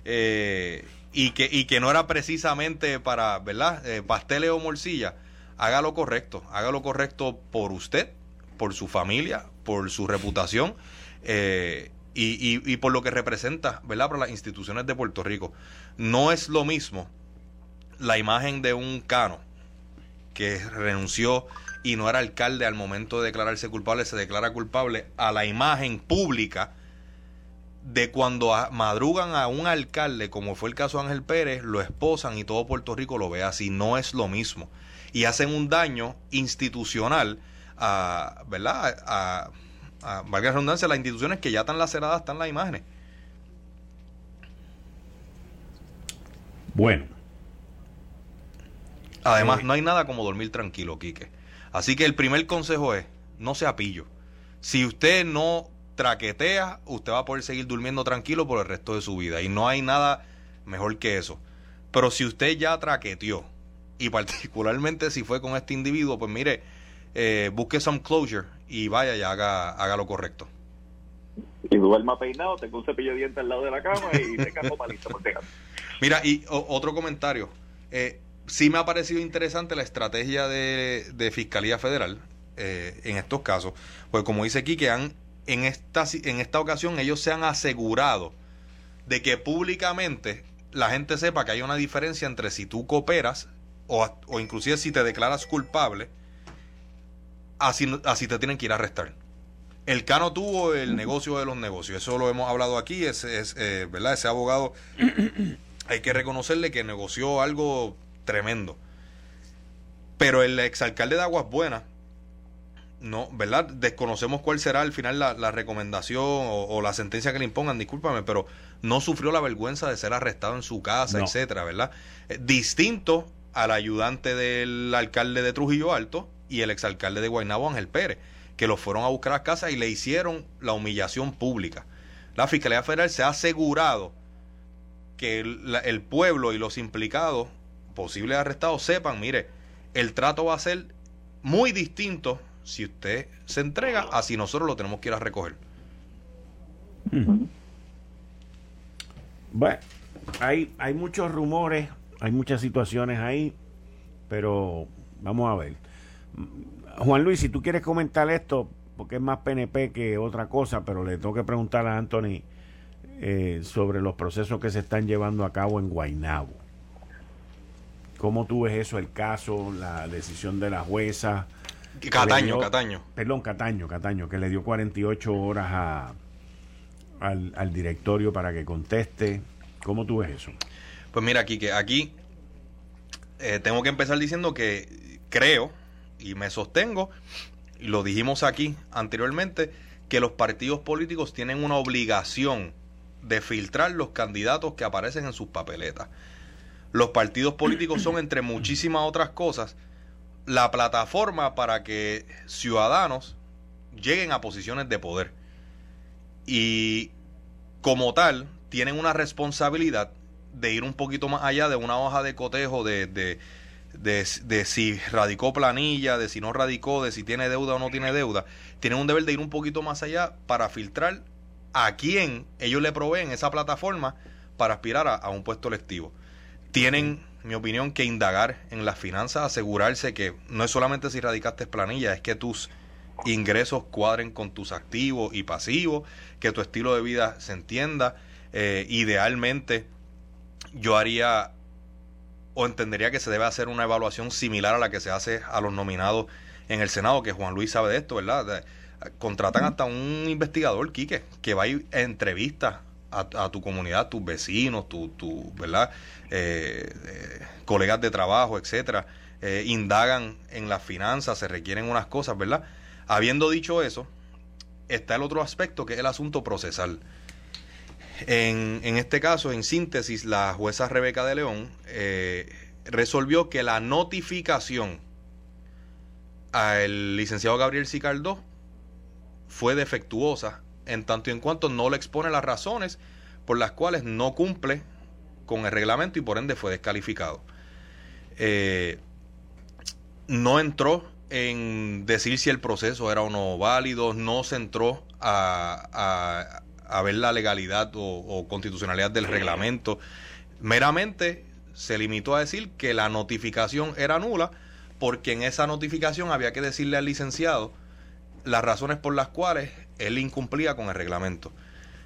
eh, y, que, y que no era precisamente para, ¿verdad? Eh, pasteles o morcilla, haga lo correcto, haga lo correcto por usted, por su familia, por su reputación. Eh, y, y, por lo que representa, ¿verdad?, para las instituciones de Puerto Rico. No es lo mismo la imagen de un cano que renunció y no era alcalde al momento de declararse culpable, se declara culpable, a la imagen pública de cuando madrugan a un alcalde, como fue el caso de Ángel Pérez, lo esposan y todo Puerto Rico lo ve así. No es lo mismo. Y hacen un daño institucional a, ¿verdad? Valga la redundancia, las instituciones que ya están laceradas están las imágenes. Bueno. Además, eh, no hay nada como dormir tranquilo, Quique. Así que el primer consejo es, no sea pillo. Si usted no traquetea, usted va a poder seguir durmiendo tranquilo por el resto de su vida. Y no hay nada mejor que eso. Pero si usted ya traqueteó, y *laughs* particularmente si fue con este individuo, pues mire, eh, busque some closure y vaya y haga, haga lo correcto. Y duerma peinado, tengo un cepillo de dientes al lado de la cama y te cago palito por Mira, y otro comentario. Eh, sí me ha parecido interesante la estrategia de, Fiscalía Federal eh, en estos casos. Pues como dice aquí, que han, en, esta, en esta ocasión ellos se han asegurado de que públicamente la gente sepa que hay una diferencia entre si tú cooperas o, o inclusive si te declaras culpable, así, así te tienen que ir a arrestar. El Cano tuvo el negocio de los negocios, eso lo hemos hablado aquí, es, es eh, ¿verdad? Ese abogado *clears throat* hay que reconocerle que negoció algo tremendo. Pero el exalcalde de Aguas Buenas, no, ¿verdad? Desconocemos cuál será al final la, recomendación o, la sentencia que le impongan, discúlpame, pero no sufrió la vergüenza de ser arrestado en su casa, etcétera, ¿verdad? Eh, distinto al ayudante del alcalde de Trujillo Alto y el exalcalde de Guaynabo, Ángel Pérez, que lo fueron a buscar a casa y le hicieron la humillación pública. La Fiscalía Federal se ha asegurado que el, pueblo y los implicados, posibles arrestados, sepan, mire, el trato va a ser muy distinto si usted se entrega a si nosotros lo tenemos que ir a recoger. Bueno, hay, hay muchos rumores, hay muchas situaciones ahí, pero vamos a ver. Juan Luis, si tú quieres comentar esto, porque es más PNP que otra cosa, pero le tengo que preguntar a Anthony eh, sobre los procesos que se están llevando a cabo en Guaynabo. ¿Cómo tú ves eso, el caso, la decisión de la jueza? Cataño, Cataño. Perdón, Cataño, Cataño, que le dio 48 horas a, al, directorio para que conteste. ¿Cómo tú ves eso? Pues mira, aquí que aquí eh, tengo que empezar diciendo que creo y me sostengo, y lo dijimos aquí anteriormente, que los partidos políticos tienen una obligación de filtrar los candidatos que aparecen en sus papeletas. Los partidos políticos son, entre muchísimas otras cosas, la plataforma para que ciudadanos lleguen a posiciones de poder. Y como tal, tienen una responsabilidad de ir un poquito más allá de una hoja de cotejo de, de, de, de, si radicó planilla, de si no radicó, de si tiene deuda o no tiene deuda. Tienen un deber de ir un poquito más allá para filtrar a quién ellos le proveen esa plataforma para aspirar a, un puesto electivo. Tienen, mi opinión, que indagar en las finanzas, asegurarse que no es solamente si radicaste planilla, es que tus ingresos cuadren con tus activos y pasivos, que tu estilo de vida se entienda. Eh, idealmente, yo haría o entendería que se debe hacer una evaluación similar a la que se hace a los nominados en el Senado, que Juan Luis sabe de esto, ¿verdad? contratan hasta un investigador, Quique, que va a ir a entrevistas a, tu comunidad, tus vecinos, tu, tu ¿verdad? Eh, eh, colegas de trabajo, etcétera, eh, indagan en las finanzas, se requieren unas cosas, ¿verdad? Habiendo dicho eso, está el otro aspecto que es el asunto procesal. En, este caso, en síntesis, la jueza Rebeca de León resolvió que la notificación al licenciado Gabriel Sicardó fue defectuosa en tanto y en cuanto no le expone las razones por las cuales no cumple con el reglamento y por ende fue descalificado. Eh, no entró en decir si el proceso era o no válido, no se entró a, a, ver la legalidad o, constitucionalidad del reglamento. Meramente se limitó a decir que la notificación era nula porque en esa notificación había que decirle al licenciado las razones por las cuales él incumplía con el reglamento.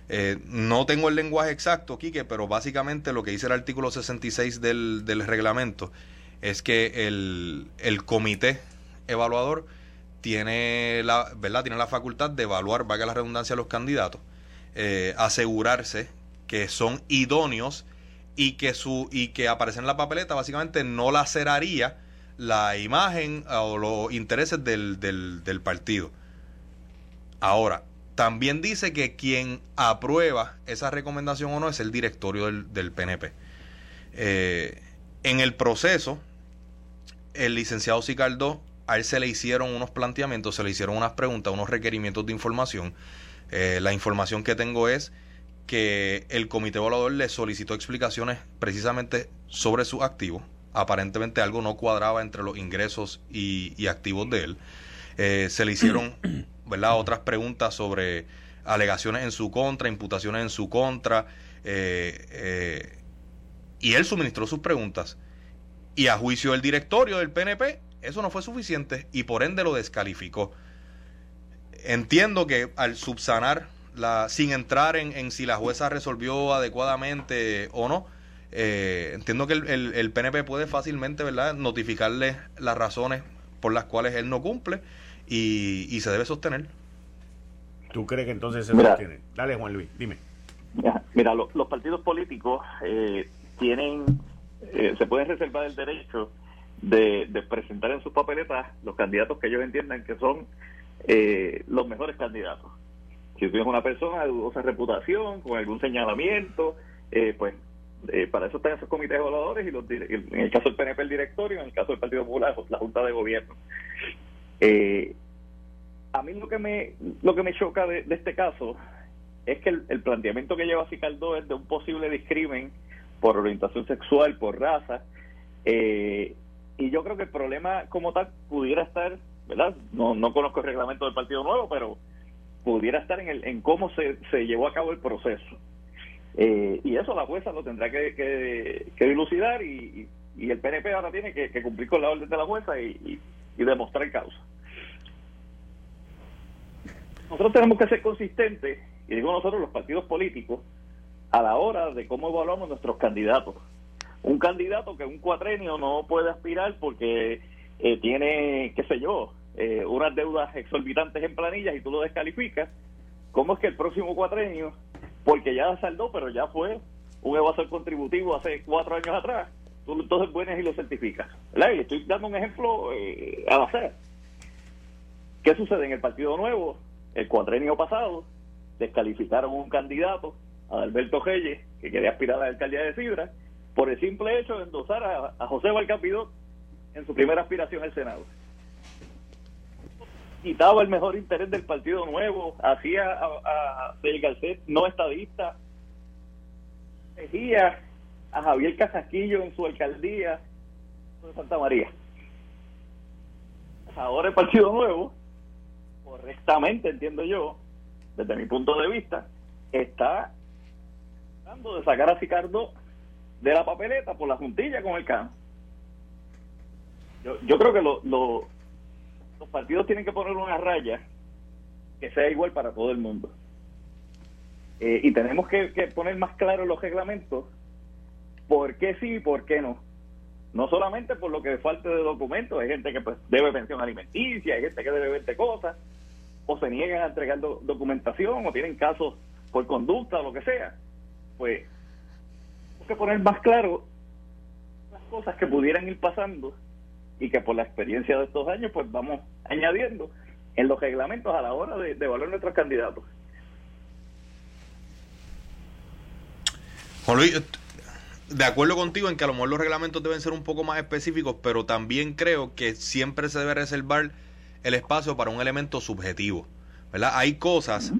Eh, no tengo el lenguaje exacto, Quique, pero básicamente lo que dice el artículo 66 del, del reglamento es que el, el, comité evaluador tiene la, ¿verdad? tiene la facultad de evaluar, valga la redundancia, a los candidatos, eh, asegurarse que son idóneos y que, su, y que aparecen en la papeleta básicamente no laceraría la imagen o los intereses del, del, del partido. Ahora, también dice que quien aprueba esa recomendación o no es el directorio del, PNP. Eh, en el proceso, el licenciado Sicardó, a él se le hicieron unos planteamientos, se le hicieron unas preguntas, unos requerimientos de información. Eh, la información que tengo es que el comité evaluador le solicitó explicaciones precisamente sobre sus activos. Aparentemente algo no cuadraba entre los ingresos y, activos de él. Eh, se le hicieron *clears throat* ¿verdad? Otras preguntas sobre alegaciones en su contra, imputaciones en su contra. Eh, eh, y él suministró sus preguntas. Y a juicio del directorio del PNP, eso no fue suficiente y por ende lo descalificó. Entiendo que al subsanar, la, sin entrar en, en si la jueza resolvió adecuadamente o no, eh, entiendo que el, el, PNP puede fácilmente, ¿verdad?, notificarle las razones por las cuales él no cumple y, y se debe sostener. ¿Tú crees que entonces se sostiene? Dale, Juan Luis, dime. Mira, los partidos políticos eh, tienen, eh, se pueden reservar el derecho de, presentar en sus papeletas los candidatos que ellos entiendan que son eh, los mejores candidatos. Si tienes una persona de dudosa reputación, con algún señalamiento, pues para eso están esos comités evaluadores y los, en el caso del PNP el directorio, en el caso del Partido Popular la Junta de Gobierno. a mí lo que me lo que me choca de este caso es que el, planteamiento que lleva Cicaldo es de un posible discrimen por orientación sexual, por raza, eh, y yo creo que el problema como tal pudiera estar, ¿verdad? No, no conozco el reglamento del Partido Nuevo, pero pudiera estar en, el, en cómo se, se llevó a cabo el proceso. Eh, y eso la jueza lo tendrá que, que, dilucidar y, y, el PNP ahora tiene que, cumplir con la orden de la jueza y, y demostrar causa. Nosotros tenemos que ser consistentes y digo nosotros los partidos políticos, a la hora de cómo evaluamos nuestros candidatos. Un candidato que un cuatrenio no puede aspirar porque eh, tiene, qué sé yo, eh, unas deudas exorbitantes en planillas y tú lo descalificas, ¿cómo es que el próximo cuatrenio, porque ya saldó, pero ya fue un evasor contributivo hace cuatro años atrás, tú entonces vienes y lo certificas? estoy dando un ejemplo eh, al hacer. ¿Qué sucede en el Partido Nuevo? El cuatrenio pasado, descalificaron un candidato, a Alberto Reyes, que quería aspirar a la alcaldía de Fibra, por el simple hecho de endosar a, José Valcapidó en su primera aspiración al Senado. Quitaba el mejor interés del Partido Nuevo, hacía a, a Garcet no estadista, elegía a Javier Casasquillo en su alcaldía de Santa María. Ahora el Partido Nuevo, correctamente entiendo yo, desde mi punto de vista, está tratando de sacar a Ricardo de la papeleta por la juntilla con el CAN. Yo, yo creo que los partidos tienen que poner una raya que sea igual para todo el mundo. Eh, y tenemos que, poner más claro los reglamentos por qué sí y por qué no. No solamente por lo que falta de documentos, hay gente que pues, debe pensión alimenticia, hay gente que debe 20 cosas, o se niegan a entregar documentación o tienen casos por conducta o lo que sea, pues hay que poner más claro las cosas que pudieran ir pasando y que por la experiencia de estos años pues vamos añadiendo en los reglamentos a la hora de, de evaluar nuestros candidatos. Juan Luis, de acuerdo contigo en que a lo mejor los reglamentos deben ser un poco más específicos, pero también creo que siempre se debe reservar el espacio para un elemento subjetivo. ¿verdad? Hay cosas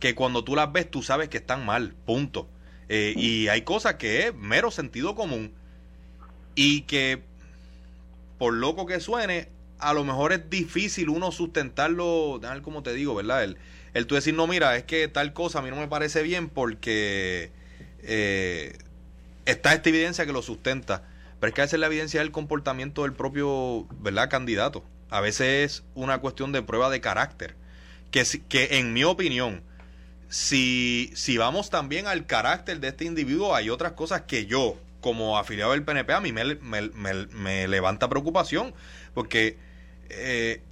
que cuando tú las ves tú sabes que están mal, punto. Eh, y hay cosas que es mero sentido común y que por loco que suene, a lo mejor es difícil uno sustentarlo, ver como te digo, ¿verdad? El, el tú decir, no, mira, es que tal cosa a mí no me parece bien porque eh, está esta evidencia que lo sustenta. Pero es que a veces la evidencia es el comportamiento del propio, ¿verdad? Candidato a veces es una cuestión de prueba de carácter. Que, que en mi opinión, si, si vamos también al carácter de este individuo, hay otras cosas que yo, como afiliado del PNP, a mí me, me, levanta preocupación. Porque eh,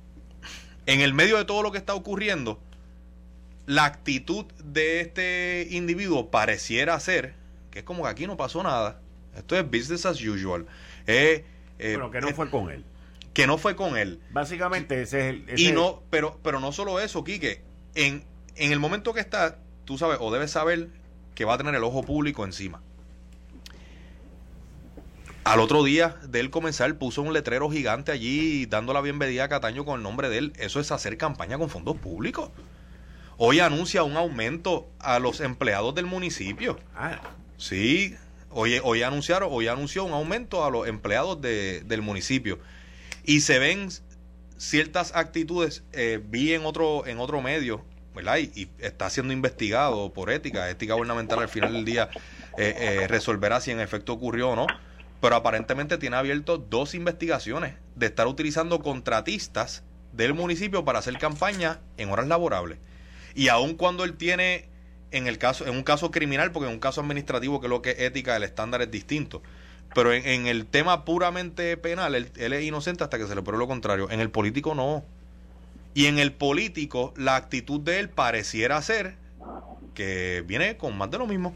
en el medio de todo lo que está ocurriendo, la actitud de este individuo pareciera ser que es como que aquí no pasó nada. Esto es business as usual. Eh, eh, bueno, que no fue con él que no fue con él. Básicamente ese es el... y no, pero, pero no solo eso, Quique. En, en el momento que está, tú sabes, o debes saber que va a tener el ojo público encima. Al otro día de él comenzar, puso un letrero gigante allí dando la bienvenida a Cataño con el nombre de él. Eso es hacer campaña con fondos públicos. Hoy anuncia un aumento a los empleados del municipio. Ah. Sí, hoy, hoy anunciaron, hoy anunció un aumento a los empleados del municipio y se ven ciertas actitudes, eh, vi en otro, en otro medio, ¿verdad? Y, está siendo investigado por ética, ética gubernamental al final del día eh, eh, resolverá si en efecto ocurrió o no, pero aparentemente tiene abierto dos investigaciones de estar utilizando contratistas del municipio para hacer campaña en horas laborables. Y aun cuando él tiene en el caso en un caso criminal porque en un caso administrativo que lo que es ética el estándar es distinto. Pero en, el tema puramente penal él, es inocente hasta que se le pruebe lo contrario. En el político no. Y en el político la actitud de él pareciera ser que viene con más de lo mismo.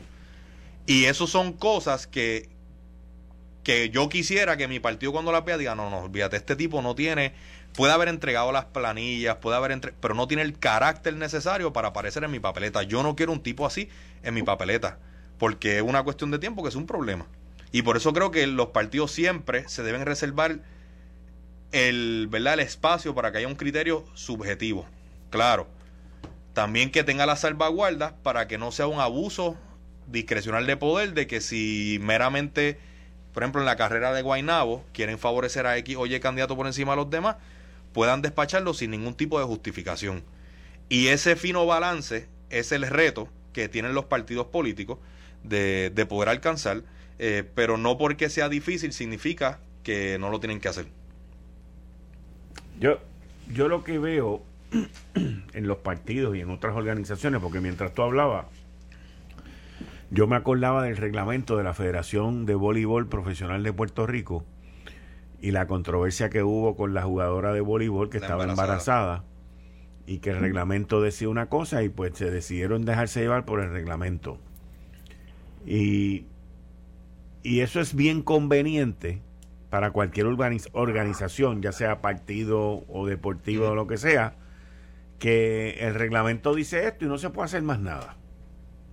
Y eso son cosas que que yo quisiera que mi partido cuando la vea diga no no olvídate este tipo no tiene puede haber entregado las planillas, puede haber entre... pero no tiene el carácter necesario para aparecer en mi papeleta. Yo no quiero un tipo así en mi papeleta, porque es una cuestión de tiempo que es un problema. Y por eso creo que los partidos siempre se deben reservar el, ¿verdad? el espacio para que haya un criterio subjetivo. Claro. También que tenga las salvaguardas para que no sea un abuso discrecional de poder de que si meramente, por ejemplo, en la carrera de Guainabo quieren favorecer a X o Y candidato por encima de los demás, puedan despacharlo sin ningún tipo de justificación. Y ese fino balance es el reto que tienen los partidos políticos de, poder alcanzar, eh, pero no porque sea difícil significa que no lo tienen que hacer. Yo, yo lo que veo *clears throat* en los partidos y en otras organizaciones, porque mientras tú hablabas, yo me acordaba del reglamento de la Federación de Voleibol Profesional de Puerto Rico, y la controversia que hubo con la jugadora de voleibol que estaba embarazada. y que el reglamento decía una cosa y pues se decidieron dejarse llevar por el reglamento. Y, y eso es bien conveniente para cualquier organización, ya sea partido o deportivo o lo que sea, que el reglamento dice esto y no se puede hacer más nada.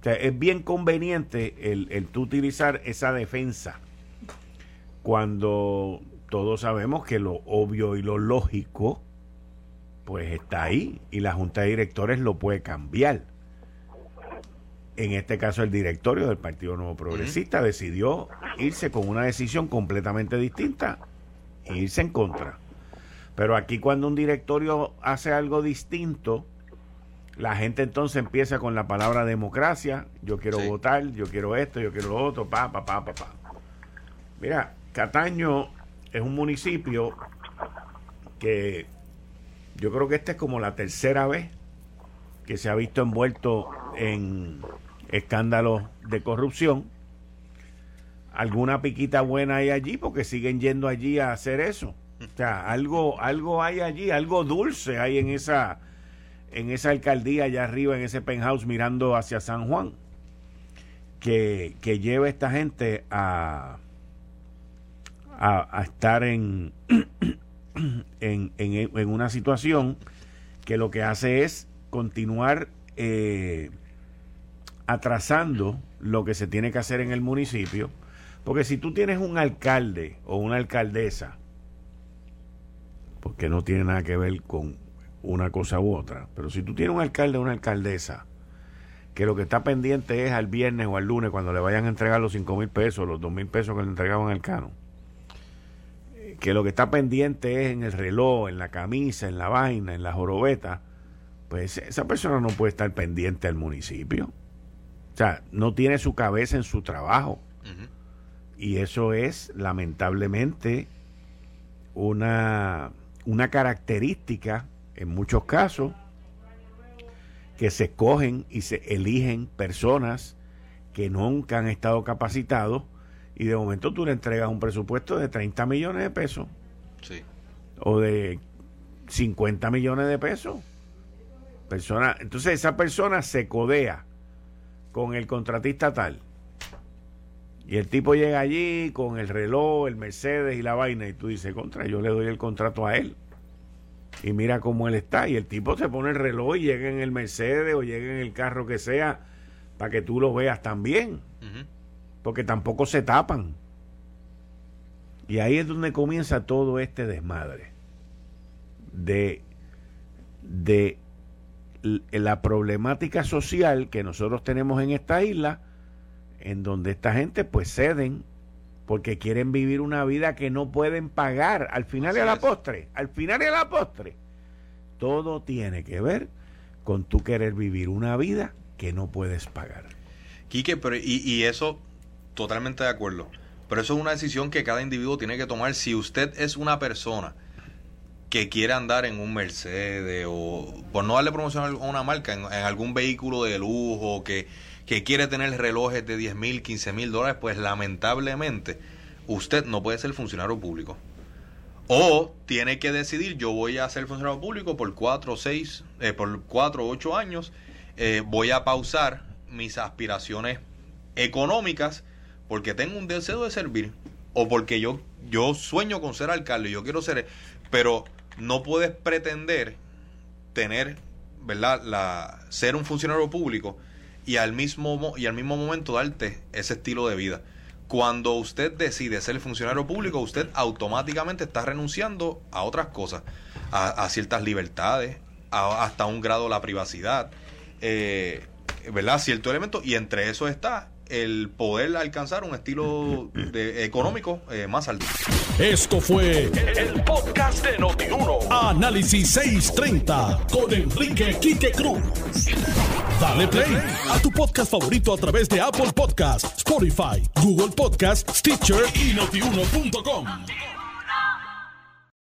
O sea, es bien conveniente el, el tú utilizar esa defensa cuando todos sabemos que lo obvio y lo lógico pues está ahí y la junta de directores lo puede cambiar. En este caso el directorio del Partido Nuevo Progresista decidió irse con una decisión completamente distinta e irse en contra. Pero aquí cuando un directorio hace algo distinto, la gente entonces empieza con la palabra democracia, yo quiero votar, yo quiero esto, yo quiero lo otro, pa, pa, pa, pa, pa. Mira, Cataño es un municipio que yo creo que esta es como la tercera vez que se ha visto envuelto en escándalos de corrupción. Alguna piquita buena hay allí porque siguen yendo allí a hacer eso. O sea, algo, algo hay allí, algo dulce hay en esa, en esa alcaldía allá arriba, en ese penthouse mirando hacia San Juan, que, que lleva a esta gente a, a, estar *clears throat* en, en, en, una situación que lo que hace es continuar eh, atrasando lo que se tiene que hacer en el municipio. Porque si tú tienes un alcalde o una alcaldesa, porque no tiene nada que ver con una cosa u otra, pero si tú tienes un alcalde o una alcaldesa que lo que está pendiente es al viernes o al lunes cuando le vayan a entregar los cinco mil pesos, los dos mil pesos que le entregaban al cano, que lo que está pendiente es en el reloj, en la camisa, en la vaina, en la jorobeta, pues esa persona no puede estar pendiente al municipio. O sea, no tiene su cabeza en su trabajo. Y eso es, lamentablemente, una, una característica, en muchos casos, que se escogen y se eligen personas que nunca han estado capacitados y de momento tú le entregas un presupuesto de 30 millones de pesos. Sí. O de 50 millones de pesos. Persona, entonces esa persona se codea con el contratista tal. Y el tipo llega allí con el reloj, el Mercedes y la vaina y tú dices, contra, yo le doy el contrato a él. Y mira cómo él está. Y el tipo se pone el reloj y llega en el Mercedes o llega en el carro que sea para que tú lo veas también porque tampoco se tapan. Y ahí es donde comienza todo este desmadre de, de la problemática social que nosotros tenemos en esta isla, en donde esta gente pues ceden porque quieren vivir una vida que no pueden pagar. Al final y a la postre, al final y a la postre, todo tiene que ver con tú querer vivir una vida que no puedes pagar. Quique, pero y, y eso Totalmente de acuerdo. Pero eso es una decisión que cada individuo tiene que tomar. Si usted es una persona que quiere andar en un Mercedes o por no darle promoción a una marca, en, algún vehículo de lujo, que, que quiere tener relojes de 10 mil, 15 mil dólares, pues lamentablemente usted no puede ser funcionario público. O tiene que decidir, yo voy a ser funcionario público por 4 o 6, eh, por 4 o 8 años, eh, voy a pausar mis aspiraciones económicas porque tengo un deseo de servir o porque yo, yo sueño con ser alcalde, yo quiero ser, pero no puedes pretender tener, ¿verdad? La, ser un funcionario público y al mismo y al mismo momento darte ese estilo de vida. Cuando usted decide ser funcionario público, usted automáticamente está renunciando a otras cosas, a, ciertas libertades, hasta un grado la privacidad, eh, ¿verdad? Cierto elemento, y entre eso está el poder alcanzar un estilo de, económico eh, más alto. Esto fue el, podcast de Notiuno. Análisis 630 con Enrique Quique Cruz. Dale play a tu podcast favorito a través de Apple Podcasts, Spotify, Google Podcasts, Stitcher y notiuno.com.